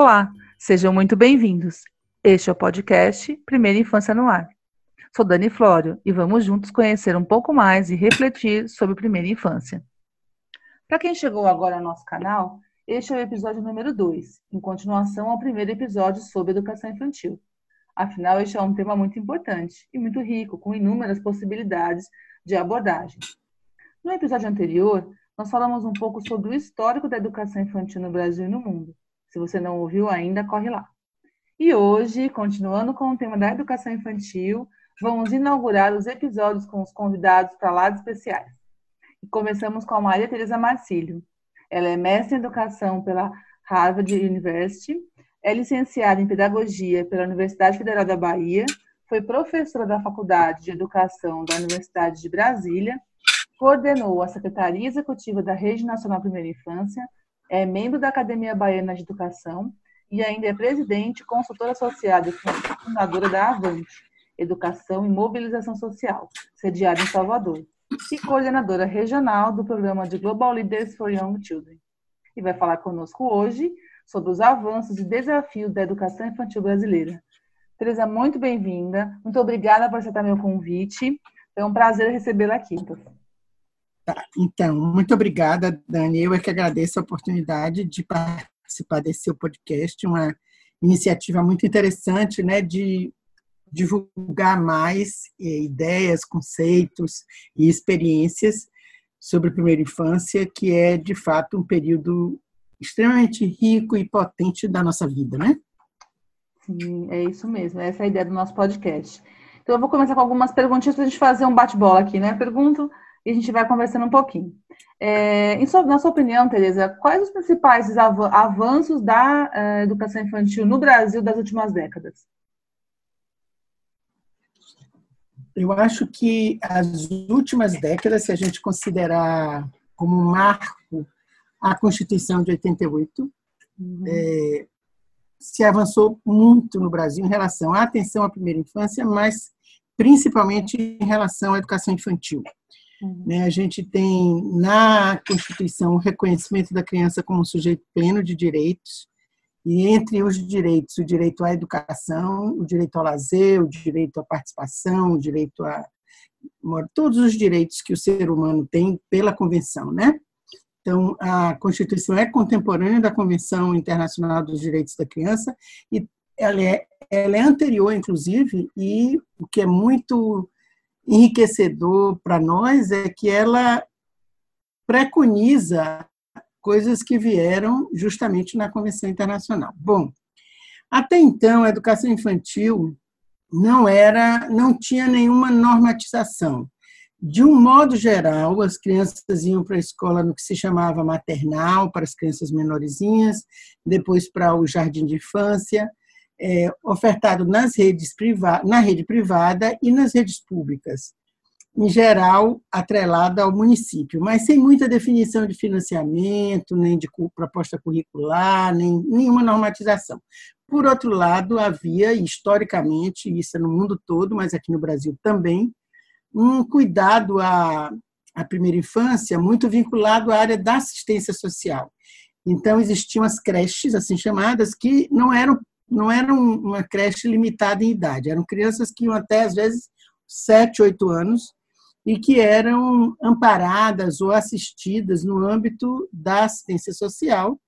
Olá, sejam muito bem-vindos. Este é o podcast Primeira Infância no Ar. Sou Dani Flório e vamos juntos conhecer um pouco mais e refletir sobre primeira infância. Para quem chegou agora ao nosso canal, este é o episódio número 2, em continuação ao primeiro episódio sobre educação infantil. Afinal, este é um tema muito importante e muito rico, com inúmeras possibilidades de abordagem. No episódio anterior, nós falamos um pouco sobre o histórico da educação infantil no Brasil e no mundo. Se você não ouviu ainda, corre lá. E hoje, continuando com o tema da educação infantil, vamos inaugurar os episódios com os convidados para lá especiais. E começamos com a Maria Teresa Marcílio. Ela é mestre em educação pela Harvard University, é licenciada em pedagogia pela Universidade Federal da Bahia, foi professora da Faculdade de Educação da Universidade de Brasília, coordenou a Secretaria Executiva da Rede Nacional Primeira Infância, é membro da Academia Baiana de Educação e ainda é presidente consultora associada e fundadora da Avante, Educação e Mobilização Social, sediada em Salvador, e coordenadora regional do programa de Global Leaders for Young Children. E vai falar conosco hoje sobre os avanços e desafios da educação infantil brasileira. Teresa, muito bem-vinda. Muito obrigada por aceitar meu convite. É um prazer recebê-la aqui. Tá, então, muito obrigada, Dani. Eu é que agradeço a oportunidade de participar desse seu podcast, uma iniciativa muito interessante, né, de divulgar mais eh, ideias, conceitos e experiências sobre a primeira infância, que é de fato um período extremamente rico e potente da nossa vida, né? Sim, é isso mesmo. Essa é a ideia do nosso podcast. Então, eu vou começar com algumas perguntinhas para a gente fazer um bate-bola aqui, né? Pergunto e a gente vai conversando um pouquinho. É, sua, na sua opinião, Tereza, quais os principais avanços da uh, educação infantil no Brasil das últimas décadas? Eu acho que as últimas décadas, se a gente considerar como marco a Constituição de 88, uhum. é, se avançou muito no Brasil em relação à atenção à primeira infância, mas principalmente em relação à educação infantil. Né, a gente tem na Constituição o reconhecimento da criança como um sujeito pleno de direitos, e entre os direitos, o direito à educação, o direito ao lazer, o direito à participação, o direito a todos os direitos que o ser humano tem pela convenção, né? Então, a Constituição é contemporânea da Convenção Internacional dos Direitos da Criança e ela é, ela é anterior, inclusive, e o que é muito enriquecedor para nós é que ela preconiza coisas que vieram justamente na Convenção Internacional. Bom, até então a educação infantil não era, não tinha nenhuma normatização. De um modo geral, as crianças iam para a escola no que se chamava maternal, para as crianças menorzinhas, depois para o jardim de infância, é, ofertado nas redes na rede privada e nas redes públicas, em geral atrelada ao município, mas sem muita definição de financiamento, nem de proposta curricular, nem nenhuma normatização. Por outro lado, havia historicamente, isso é no mundo todo, mas aqui no Brasil também, um cuidado à, à primeira infância muito vinculado à área da assistência social. Então existiam as creches assim chamadas que não eram não era uma creche limitada em idade, eram crianças que iam até, às vezes, 7, 8 anos e que eram amparadas ou assistidas no âmbito da assistência social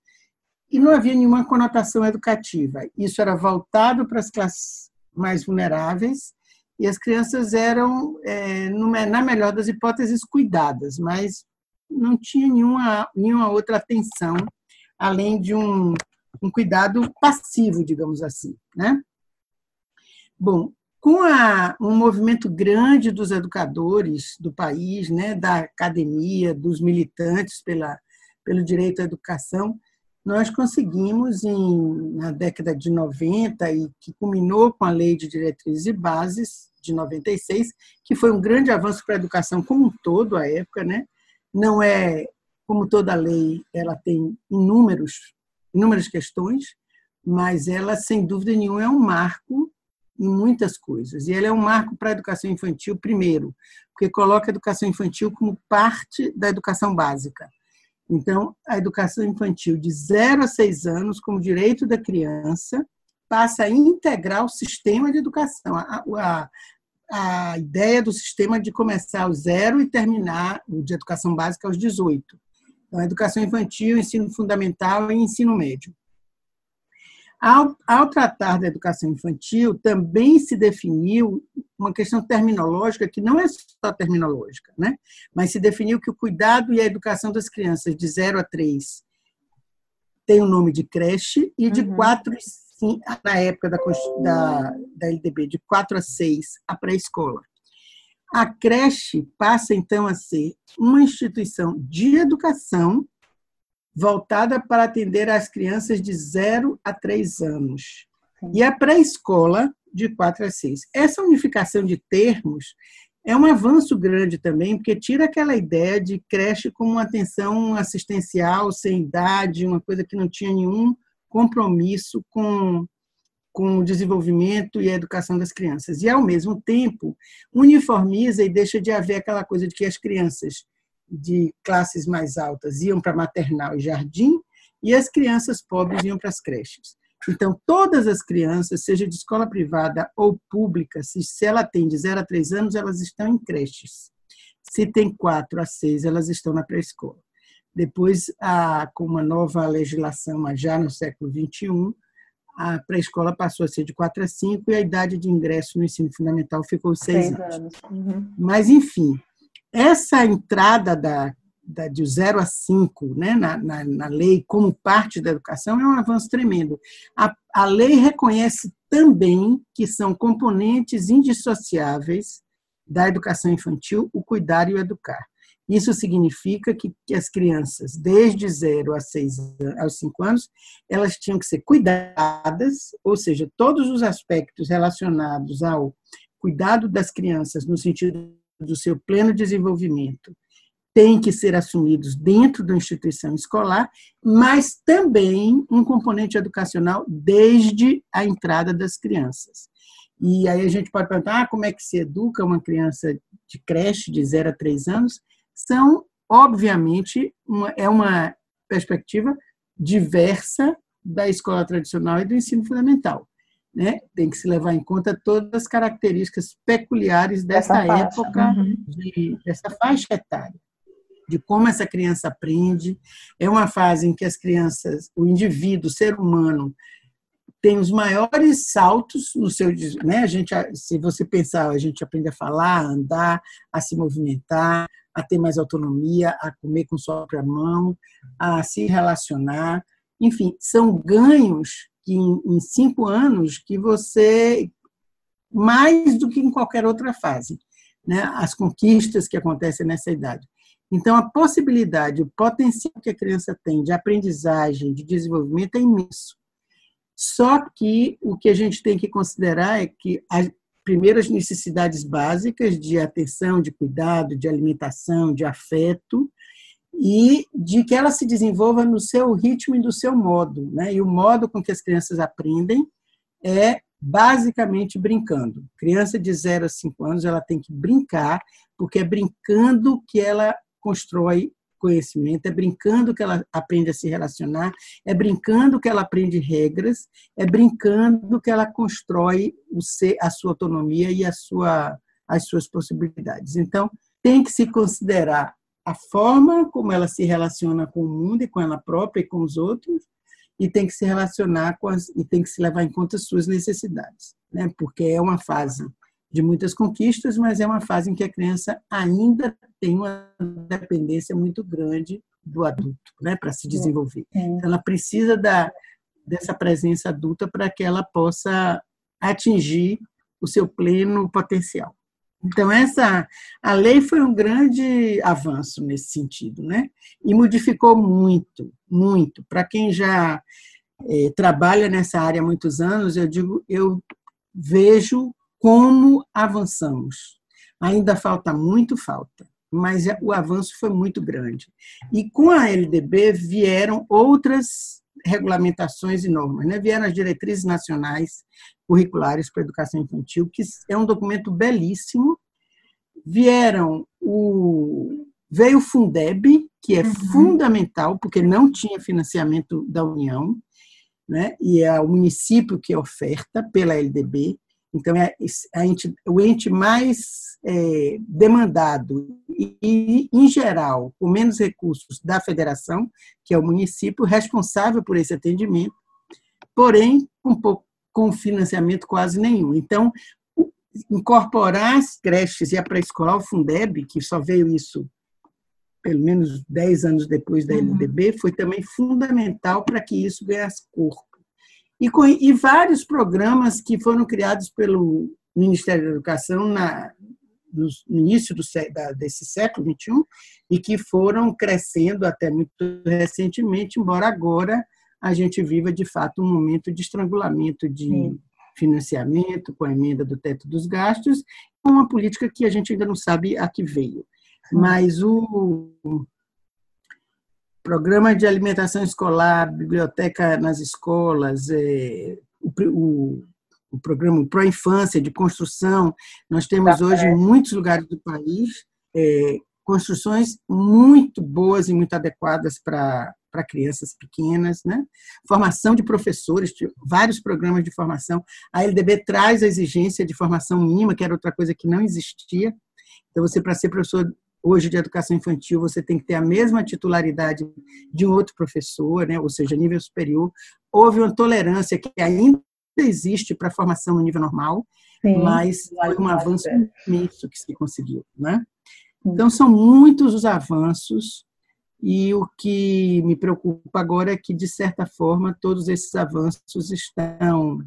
e não havia nenhuma conotação educativa. Isso era voltado para as classes mais vulneráveis e as crianças eram, é, na melhor das hipóteses, cuidadas, mas não tinha nenhuma, nenhuma outra atenção além de um um cuidado passivo, digamos assim, né? Bom, com a, um movimento grande dos educadores do país, né, da academia, dos militantes pela, pelo direito à educação, nós conseguimos, em, na década de 90, e que culminou com a Lei de Diretrizes e Bases de 96, que foi um grande avanço para a educação como um todo, à época, né? não é, como toda lei, ela tem inúmeros inúmeras questões, mas ela, sem dúvida nenhuma, é um marco em muitas coisas. E ela é um marco para a educação infantil, primeiro, porque coloca a educação infantil como parte da educação básica. Então, a educação infantil de 0 a 6 anos, como direito da criança, passa a integrar o sistema de educação. A, a, a ideia do sistema de começar aos zero e terminar de educação básica aos 18. Então, educação infantil, ensino fundamental e ensino médio. Ao, ao, tratar da educação infantil, também se definiu uma questão terminológica que não é só terminológica, né? mas se definiu que o cuidado e a educação das crianças de 0 a 3 tem o nome de creche e de uhum. 4 na época da, da, da LDB, de 4 a 6, a pré-escola. A creche passa, então, a ser uma instituição de educação voltada para atender as crianças de 0 a 3 anos. E a pré-escola, de 4 a 6. Essa unificação de termos é um avanço grande também, porque tira aquela ideia de creche como uma atenção assistencial, sem idade, uma coisa que não tinha nenhum compromisso com, com o desenvolvimento e a educação das crianças. E, ao mesmo tempo, uniformiza e deixa de haver aquela coisa de que as crianças de classes mais altas iam para maternal e jardim e as crianças pobres iam para as creches. Então, todas as crianças, seja de escola privada ou pública, se, se ela tem de 0 a 3 anos, elas estão em creches. Se tem 4 a 6, elas estão na pré-escola. Depois, a, com uma nova legislação, já no século XXI, a pré-escola passou a ser de 4 a 5 e a idade de ingresso no ensino fundamental ficou 6 anos. anos. Uhum. Mas, enfim, essa entrada da, da, de 0 a 5 né, na, na, na, lei como parte da educação é um avanço tremendo. A, a lei reconhece também que são componentes indissociáveis da educação infantil o cuidar e o educar. Isso significa que, que as crianças, desde 0 a 6 aos 5 anos, elas tinham que ser cuidadas, ou seja, todos os aspectos relacionados ao cuidado das crianças no sentido do seu pleno desenvolvimento têm que ser assumidos dentro da instituição escolar, mas também um componente educacional desde a entrada das crianças. E aí a gente pode perguntar ah, como é que se educa uma criança de creche de 0 a 3 anos são, obviamente, uma, é uma perspectiva diversa da escola tradicional e do ensino fundamental. Né? Tem que se levar em conta todas as características peculiares dessa época, uhum. de, dessa faixa etária, de como essa criança aprende. É uma fase em que as crianças, o indivíduo, o ser humano, tem os maiores saltos no seu, né? A gente, se você pensar, a gente aprende a falar, a andar, a se movimentar, a ter mais autonomia, a comer com sua própria mão, a se relacionar. Enfim, são ganhos que em, cinco anos que você mais do que em qualquer outra fase, né? As conquistas que acontecem nessa idade. Então, a possibilidade, o potencial que a criança tem de aprendizagem, de desenvolvimento é imenso. Só que o que a gente tem que considerar é que primeiras necessidades básicas de atenção, de cuidado, de alimentação, de afeto, e de que ela se desenvolva no seu ritmo e do seu modo. Né? E o modo com que as crianças aprendem é basicamente brincando. Criança de 0 a 5 anos, ela tem que brincar, porque é brincando que ela constrói conhecimento, é brincando que ela aprende a se relacionar, é brincando que ela aprende regras, é brincando que ela constrói o ser, a sua autonomia e a sua, as suas possibilidades. Então, tem que se considerar a forma como ela se relaciona com o mundo e com ela própria e com os outros, e tem que se relacionar com as, e tem que se levar em conta as suas necessidades, né? Porque é uma fase de muitas conquistas, mas é uma fase em que a criança ainda tem uma dependência muito grande do adulto, né, para se desenvolver. Então, ela precisa da, dessa presença adulta para que ela possa atingir o seu pleno potencial. Então essa a lei foi um grande avanço nesse sentido, né? E modificou muito, muito. Para quem já é, trabalha nessa área há muitos anos, eu digo, eu vejo como avançamos. Ainda falta muito, falta, mas o avanço foi muito grande. E com a LDB vieram outras regulamentações e normas, né? vieram as diretrizes nacionais curriculares para a educação infantil, que é um documento belíssimo. Vieram o veio o Fundeb, que é uhum. fundamental, porque não tinha financiamento da União, né? e é o município que oferta pela LDB. Então, é a ente, o ente mais é, demandado e, em geral, com menos recursos da federação, que é o município, responsável por esse atendimento, porém, com, pouco, com financiamento quase nenhum. Então, incorporar as creches e a pré-escolar, o Fundeb, que só veio isso pelo menos 10 anos depois da LDB, uhum. foi também fundamental para que isso ganhasse corpo. E, com, e vários programas que foram criados pelo Ministério da Educação na, no início do, da, desse século XXI e que foram crescendo até muito recentemente, embora agora a gente viva, de fato, um momento de estrangulamento de Sim. financiamento, com a emenda do teto dos gastos, uma política que a gente ainda não sabe a que veio. Mas o programa de alimentação escolar, biblioteca nas escolas, é, o, o, o programa Pro Infância de construção, nós temos tá hoje em muitos lugares do país é, construções muito boas e muito adequadas para para crianças pequenas, né? Formação de professores, vários programas de formação. A LDB traz a exigência de formação mínima, que era outra coisa que não existia. Então, você, para ser professor hoje de educação infantil, você tem que ter a mesma titularidade de um outro professor, né? ou seja, nível superior. Houve uma tolerância que ainda existe para a formação no nível normal, Sim, mas foi um avanço imenso que se conseguiu. Né? Então, são muitos os avanços, e o que me preocupa agora é que, de certa forma, todos esses avanços estão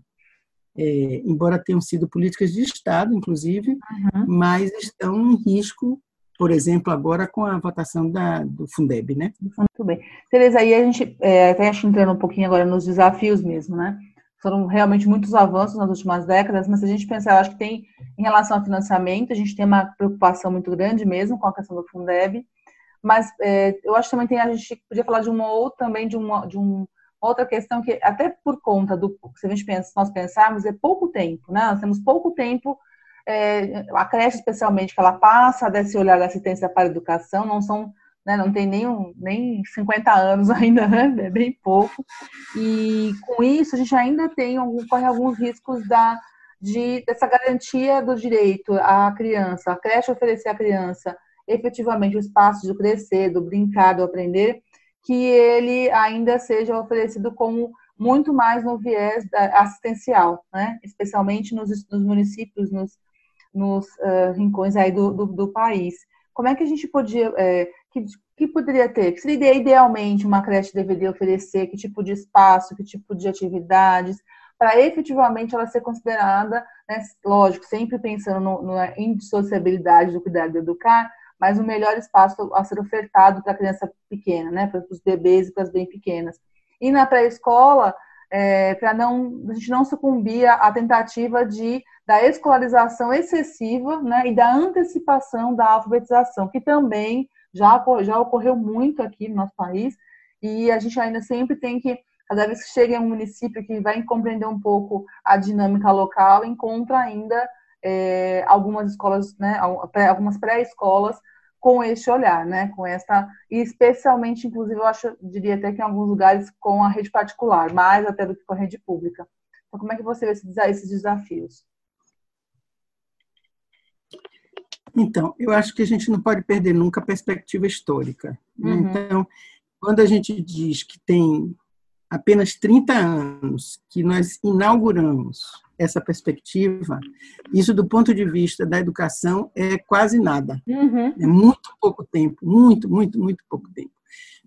é, embora tenham sido políticas de Estado, inclusive, uhum. mas estão em risco por exemplo, agora com a votação da, do Fundeb, né? Muito bem. Tereza, aí a gente, é, até acho entrando um pouquinho agora nos desafios mesmo, né? Foram realmente muitos avanços nas últimas décadas, mas se a gente pensar, acho que tem, em relação ao financiamento, a gente tem uma preocupação muito grande mesmo com a questão do Fundeb, mas é, eu acho que também tem, a gente podia falar de uma ou também de uma, de um, outra questão que, até por conta do, se a gente pensa, nós pensarmos, é pouco tempo, né? Nós temos pouco tempo é, a creche especialmente, que ela passa desse olhar da assistência para a educação, não são, né, não tem nem, nem 50 anos ainda, né, é bem pouco, e com isso a gente ainda tem, corre alguns riscos da, de, dessa garantia do direito à criança, a creche oferecer à criança efetivamente o espaço de crescer, do brincar, do aprender, que ele ainda seja oferecido como muito mais no viés assistencial, né? especialmente nos, nos municípios, nos, nos uh, rincões aí do, do, do, país. Como é que a gente podia, é, que, que poderia ter? Que seria idealmente uma creche deveria oferecer? Que tipo de espaço, que tipo de atividades? Para efetivamente ela ser considerada, né, lógico, sempre pensando no, na indissociabilidade do cuidar de educar, mas o melhor espaço a ser ofertado para a criança pequena, né, para os bebês e para as bem pequenas. E na pré-escola, é, para não a gente não sucumbir à tentativa de da escolarização excessiva né, e da antecipação da alfabetização, que também já, já ocorreu muito aqui no nosso país, e a gente ainda sempre tem que, cada vez que chega em um município que vai compreender um pouco a dinâmica local, encontra ainda é, algumas escolas, né, algumas pré-escolas com este olhar, né, com essa, e especialmente, inclusive, eu acho, diria até que em alguns lugares com a rede particular, mais até do que com a rede pública. Então, como é que você vê esses desafios? Então, eu acho que a gente não pode perder nunca a perspectiva histórica. Uhum. Então, quando a gente diz que tem apenas 30 anos que nós inauguramos essa perspectiva, isso do ponto de vista da educação é quase nada. Uhum. É muito pouco tempo, muito, muito, muito pouco tempo.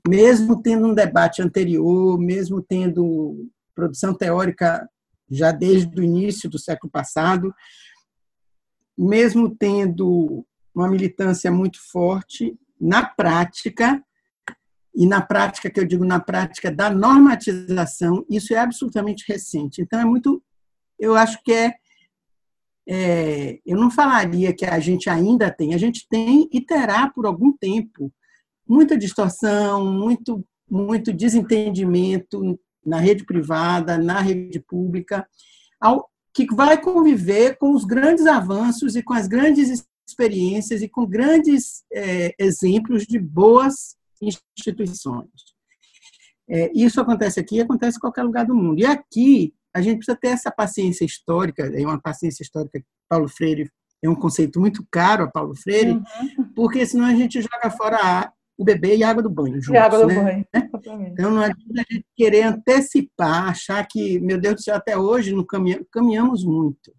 Mesmo tendo um debate anterior, mesmo tendo produção teórica já desde o início do século passado, mesmo tendo uma militância muito forte, na prática, e na prática, que eu digo na prática da normatização, isso é absolutamente recente. Então, é muito eu acho que é, é, eu não falaria que a gente ainda tem, a gente tem e terá por algum tempo muita distorção, muito, muito desentendimento na rede privada, na rede pública, ao, que vai conviver com os grandes avanços e com as grandes experiências e com grandes é, exemplos de boas instituições. É, isso acontece aqui, acontece em qualquer lugar do mundo. E aqui a gente precisa ter essa paciência histórica, é uma paciência histórica que Paulo Freire é um conceito muito caro a Paulo Freire, uhum. porque senão a gente joga fora a, o bebê e a água do banho juntos. E água do né? banho. Então não adianta a gente querer antecipar, achar que, meu Deus do céu, até hoje não caminhamos, caminhamos muito.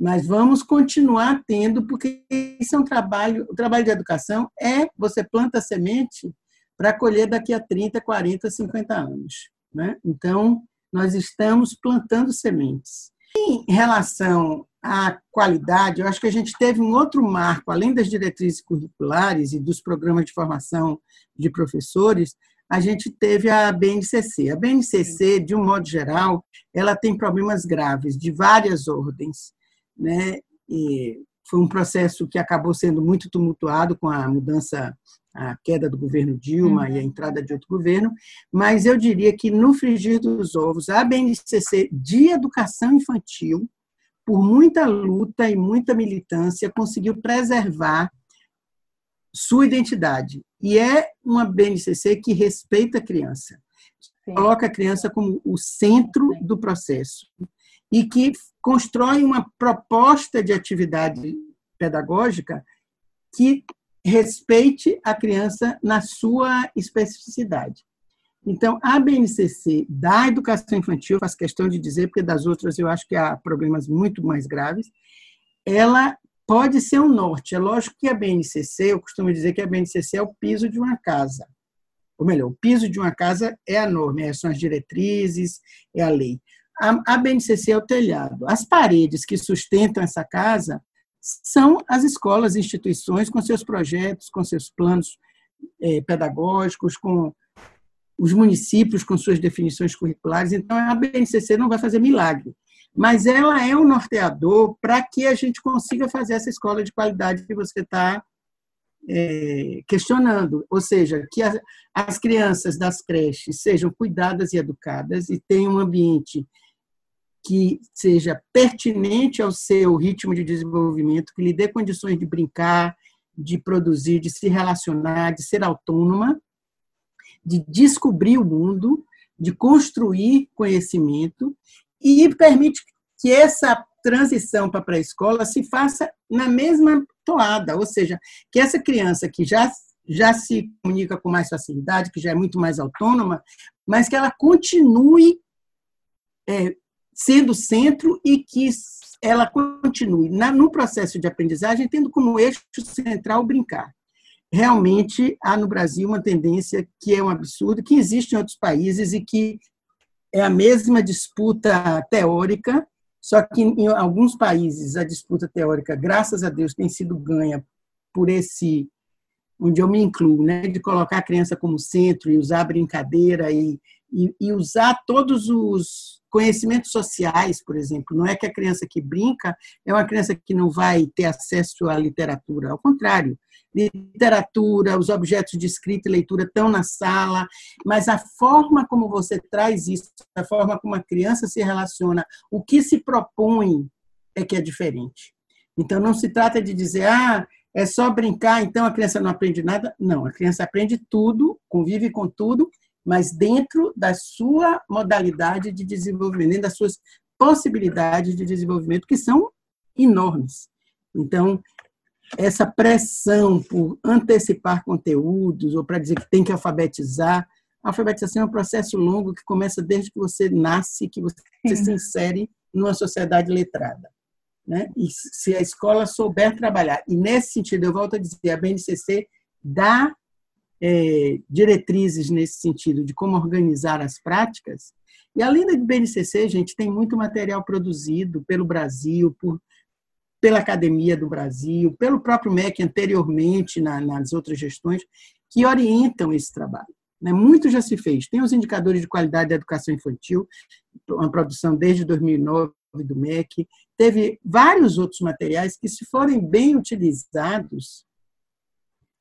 Mas vamos continuar tendo, porque isso é um trabalho, o trabalho de educação é você planta semente para colher daqui a 30, 40, 50 anos. Né? Então, nós estamos plantando sementes. Em relação à qualidade, eu acho que a gente teve um outro marco, além das diretrizes curriculares e dos programas de formação de professores, a gente teve a BNCC. A BNCC, de um modo geral, ela tem problemas graves de várias ordens né? E foi um processo que acabou sendo muito tumultuado com a mudança, a queda do governo Dilma uhum. e a entrada de outro governo, mas eu diria que no frigir dos ovos, a BNCC de educação infantil, por muita luta e muita militância, conseguiu preservar sua identidade. E é uma BNCC que respeita a criança, Sim. coloca a criança como o centro do processo e que constrói uma proposta de atividade pedagógica que respeite a criança na sua especificidade. Então, a BNCC da educação infantil, faço questão de dizer, porque das outras eu acho que há problemas muito mais graves, ela pode ser um norte. É lógico que a BNCC, eu costumo dizer que a BNCC é o piso de uma casa. Ou melhor, o piso de uma casa é a norma, são as diretrizes, é a lei. A, a BNCC é o telhado. As paredes que sustentam essa casa são as escolas e instituições com seus projetos, com seus planos é, pedagógicos, com os municípios com suas definições curriculares. Então, a BNCC não vai fazer milagre, mas ela é um norteador para que a gente consiga fazer essa escola de qualidade que você está é, questionando, ou seja, que as, as crianças das creches sejam cuidadas e educadas e tenham um ambiente que seja pertinente ao seu ritmo de desenvolvimento, que lhe dê condições de brincar, de produzir, de se relacionar, de ser autônoma, de descobrir o mundo, de construir conhecimento e permite que essa transição para a pré-escola se faça na mesma toada, ou seja, que essa criança que já já se comunica com mais facilidade, que já é muito mais autônoma, mas que ela continue é, sendo centro e que ela continue na, no processo de aprendizagem, tendo como eixo central brincar. Realmente há no Brasil uma tendência que é um absurdo, que existe em outros países e que é a mesma disputa teórica, só que em alguns países a disputa teórica, graças a Deus, tem sido ganha por esse, onde eu me incluo, né, de colocar a criança como centro e usar a brincadeira e, e, e usar todos os Conhecimentos sociais, por exemplo, não é que a criança que brinca é uma criança que não vai ter acesso à literatura, ao contrário. Literatura, os objetos de escrita e leitura estão na sala, mas a forma como você traz isso, a forma como a criança se relaciona, o que se propõe é que é diferente. Então, não se trata de dizer, ah, é só brincar, então a criança não aprende nada. Não, a criança aprende tudo, convive com tudo mas dentro da sua modalidade de desenvolvimento, dentro das suas possibilidades de desenvolvimento, que são enormes. Então, essa pressão por antecipar conteúdos ou para dizer que tem que alfabetizar, a alfabetização é um processo longo que começa desde que você nasce, que você se insere numa sociedade letrada. Né? E se a escola souber trabalhar, e nesse sentido, eu volto a dizer, a BNCC dá é, diretrizes nesse sentido de como organizar as práticas. E além da BNCC, gente, tem muito material produzido pelo Brasil, por, pela Academia do Brasil, pelo próprio MEC anteriormente na, nas outras gestões, que orientam esse trabalho. Né? Muito já se fez. Tem os indicadores de qualidade da educação infantil, uma produção desde 2009 do MEC. Teve vários outros materiais que, se forem bem utilizados,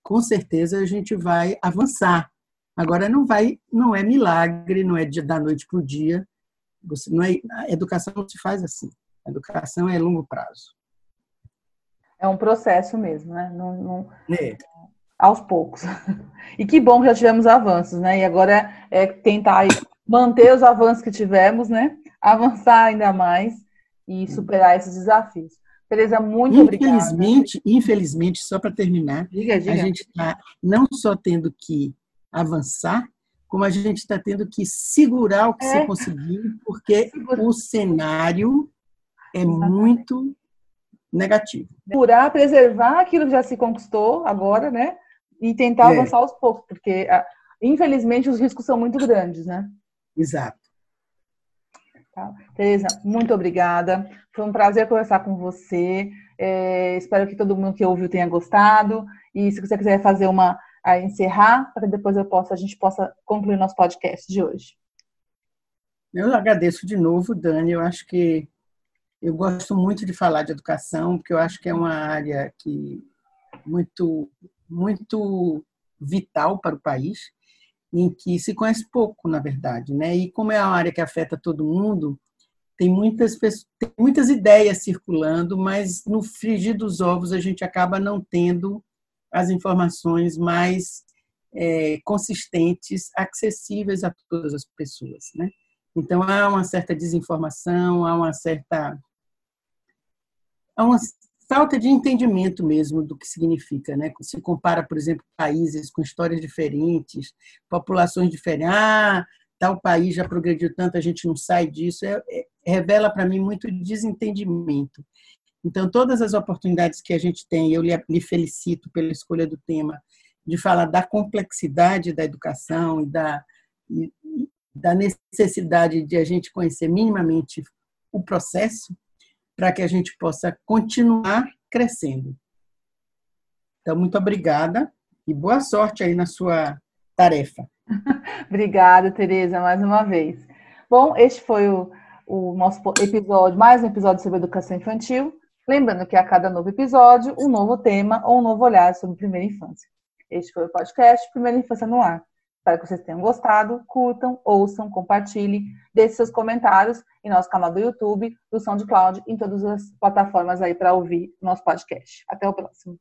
com certeza a gente vai avançar. Agora não vai, não é milagre, não é de, da noite para o dia. Você não é, a educação não se faz assim. A educação é longo prazo. É um processo mesmo, né? Não, não, é. aos poucos. E que bom que já tivemos avanços, né? E agora é tentar manter os avanços que tivemos, né? Avançar ainda mais e superar esses desafios. Tereza, muito infelizmente, obrigada. Infelizmente, só para terminar, diga, diga. a gente está não só tendo que avançar, como a gente está tendo que segurar o que é. se conseguiu, porque Segura. o cenário é muito negativo. Segurar, preservar aquilo que já se conquistou agora, né? E tentar é. avançar aos poucos, porque infelizmente os riscos são muito grandes, né? Exato. Tá? Tereza, muito obrigada. Foi um prazer conversar com você. É, espero que todo mundo que ouviu tenha gostado. E se você quiser fazer uma a encerrar, para que depois eu possa, a gente possa concluir nosso podcast de hoje. Eu agradeço de novo, Dani. Eu acho que eu gosto muito de falar de educação, porque eu acho que é uma área que muito muito vital para o país em que se conhece pouco, na verdade, né? E como é uma área que afeta todo mundo, tem muitas pessoas, tem muitas ideias circulando, mas no frigir dos ovos a gente acaba não tendo as informações mais é, consistentes, acessíveis a todas as pessoas, né? Então há uma certa desinformação, há uma certa há uma falta de entendimento mesmo do que significa, né? Se compara, por exemplo, países com histórias diferentes, populações diferentes. Ah, tal país já progrediu tanto, a gente não sai disso. É, é, revela para mim muito desentendimento. Então, todas as oportunidades que a gente tem, eu lhe, lhe felicito pela escolha do tema, de falar da complexidade da educação e da, e, da necessidade de a gente conhecer minimamente o processo, para que a gente possa continuar crescendo. Então, muito obrigada e boa sorte aí na sua tarefa. Obrigada, Tereza, mais uma vez. Bom, este foi o, o nosso episódio, mais um episódio sobre educação infantil. Lembrando que a cada novo episódio, um novo tema ou um novo olhar sobre primeira infância. Este foi o podcast Primeira Infância no Ar. Espero que vocês tenham gostado, curtam, ouçam, compartilhem, deixem seus comentários em nosso canal do YouTube, do SoundCloud, em todas as plataformas aí para ouvir nosso podcast. Até o próximo.